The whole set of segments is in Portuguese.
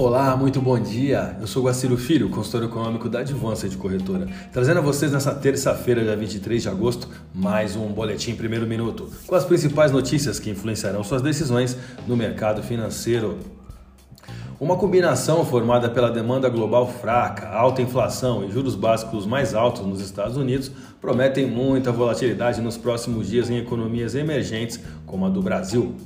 Olá, muito bom dia. Eu sou Guaciro Filho, consultor econômico da Advança de Corretora, trazendo a vocês nessa terça-feira, dia 23 de agosto, mais um boletim primeiro minuto, com as principais notícias que influenciarão suas decisões no mercado financeiro. Uma combinação formada pela demanda global fraca, alta inflação e juros básicos mais altos nos Estados Unidos prometem muita volatilidade nos próximos dias em economias emergentes como a do Brasil.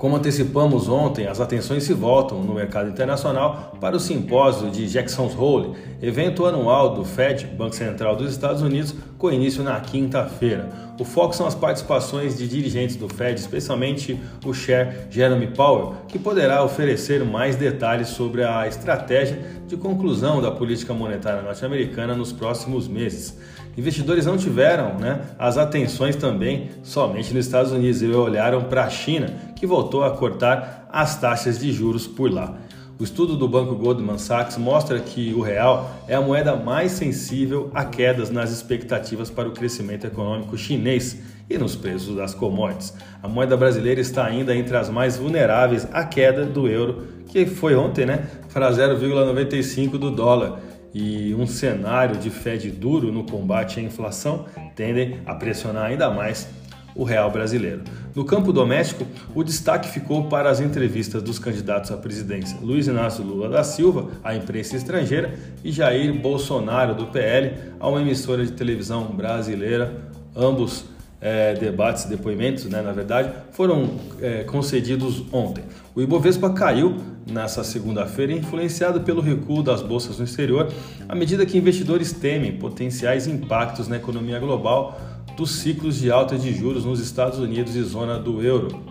Como antecipamos ontem, as atenções se voltam no mercado internacional para o simpósio de Jackson Hole, evento anual do Fed, Banco Central dos Estados Unidos, com início na quinta-feira. O foco são as participações de dirigentes do Fed, especialmente o Chair Jeremy Powell, que poderá oferecer mais detalhes sobre a estratégia de conclusão da política monetária norte-americana nos próximos meses. Investidores não tiveram né, as atenções também somente nos Estados Unidos e olharam para a China, que voltou a cortar as taxas de juros por lá. O estudo do banco Goldman Sachs mostra que o real é a moeda mais sensível a quedas nas expectativas para o crescimento econômico chinês e nos preços das commodities. A moeda brasileira está ainda entre as mais vulneráveis à queda do euro, que foi ontem, né, para 0,95 do dólar. E um cenário de Fed duro no combate à inflação tendem a pressionar ainda mais o real brasileiro. No campo doméstico, o destaque ficou para as entrevistas dos candidatos à presidência Luiz Inácio Lula da Silva, à imprensa estrangeira, e Jair Bolsonaro, do PL, a uma emissora de televisão brasileira. Ambos é, debates, depoimentos, né, na verdade, foram é, concedidos ontem. O Ibovespa caiu nessa segunda-feira, influenciado pelo recuo das bolsas no exterior, à medida que investidores temem potenciais impactos na economia global dos ciclos de alta de juros nos Estados Unidos e zona do euro.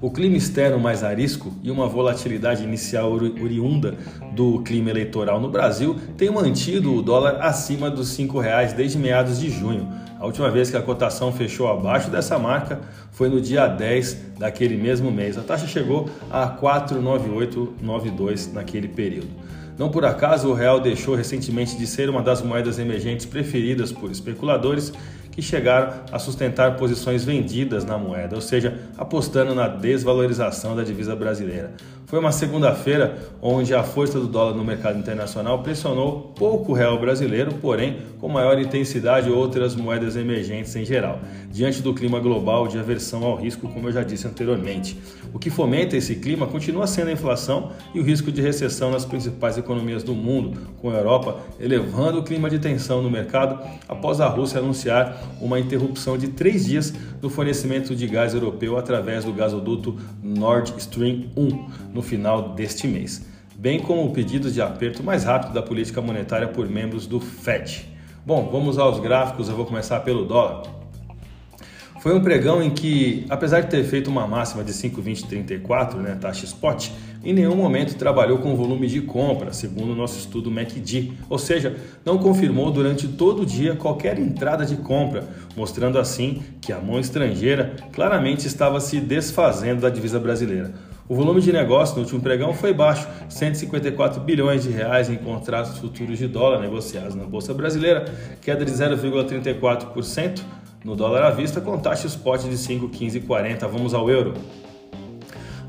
O clima externo mais arisco e uma volatilidade inicial oriunda do clima eleitoral no Brasil têm mantido o dólar acima dos R$ reais desde meados de junho. A última vez que a cotação fechou abaixo dessa marca foi no dia 10 daquele mesmo mês. A taxa chegou a 49892 naquele período. Não por acaso o real deixou recentemente de ser uma das moedas emergentes preferidas por especuladores que chegaram a sustentar posições vendidas na moeda, ou seja, apostando na desvalorização da divisa brasileira. Foi uma segunda-feira onde a força do dólar no mercado internacional pressionou pouco o real brasileiro, porém com maior intensidade outras moedas emergentes em geral, diante do clima global de aversão ao risco, como eu já disse anteriormente. O que fomenta esse clima continua sendo a inflação e o risco de recessão nas principais economias do mundo, com a Europa elevando o clima de tensão no mercado após a Rússia anunciar uma interrupção de três dias do fornecimento de gás europeu através do gasoduto Nord Stream 1 no final deste mês, bem como pedidos de aperto mais rápido da política monetária por membros do FED. Bom, vamos aos gráficos, eu vou começar pelo dólar. Foi um pregão em que, apesar de ter feito uma máxima de 5,2034, né, taxa spot, em nenhum momento trabalhou com volume de compra, segundo o nosso estudo MACD, ou seja, não confirmou durante todo o dia qualquer entrada de compra, mostrando assim que a mão estrangeira claramente estava se desfazendo da divisa brasileira. O volume de negócio no último pregão foi baixo, 154 bilhões de reais em contratos futuros de dólar negociados na bolsa brasileira, queda de 0,34% no dólar à vista com taxa spot de 5,1540. Vamos ao euro.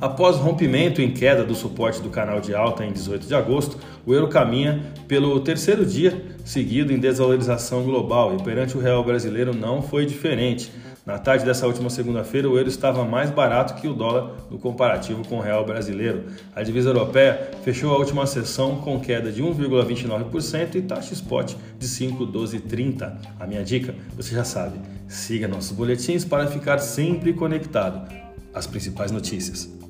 Após rompimento em queda do suporte do canal de alta em 18 de agosto, o euro caminha pelo terceiro dia seguido em desvalorização global e perante o real brasileiro não foi diferente. Na tarde dessa última segunda-feira, o euro estava mais barato que o dólar no comparativo com o real brasileiro. A divisa europeia fechou a última sessão com queda de 1,29% e taxa spot de 5,1230. A minha dica, você já sabe, siga nossos boletins para ficar sempre conectado às principais notícias.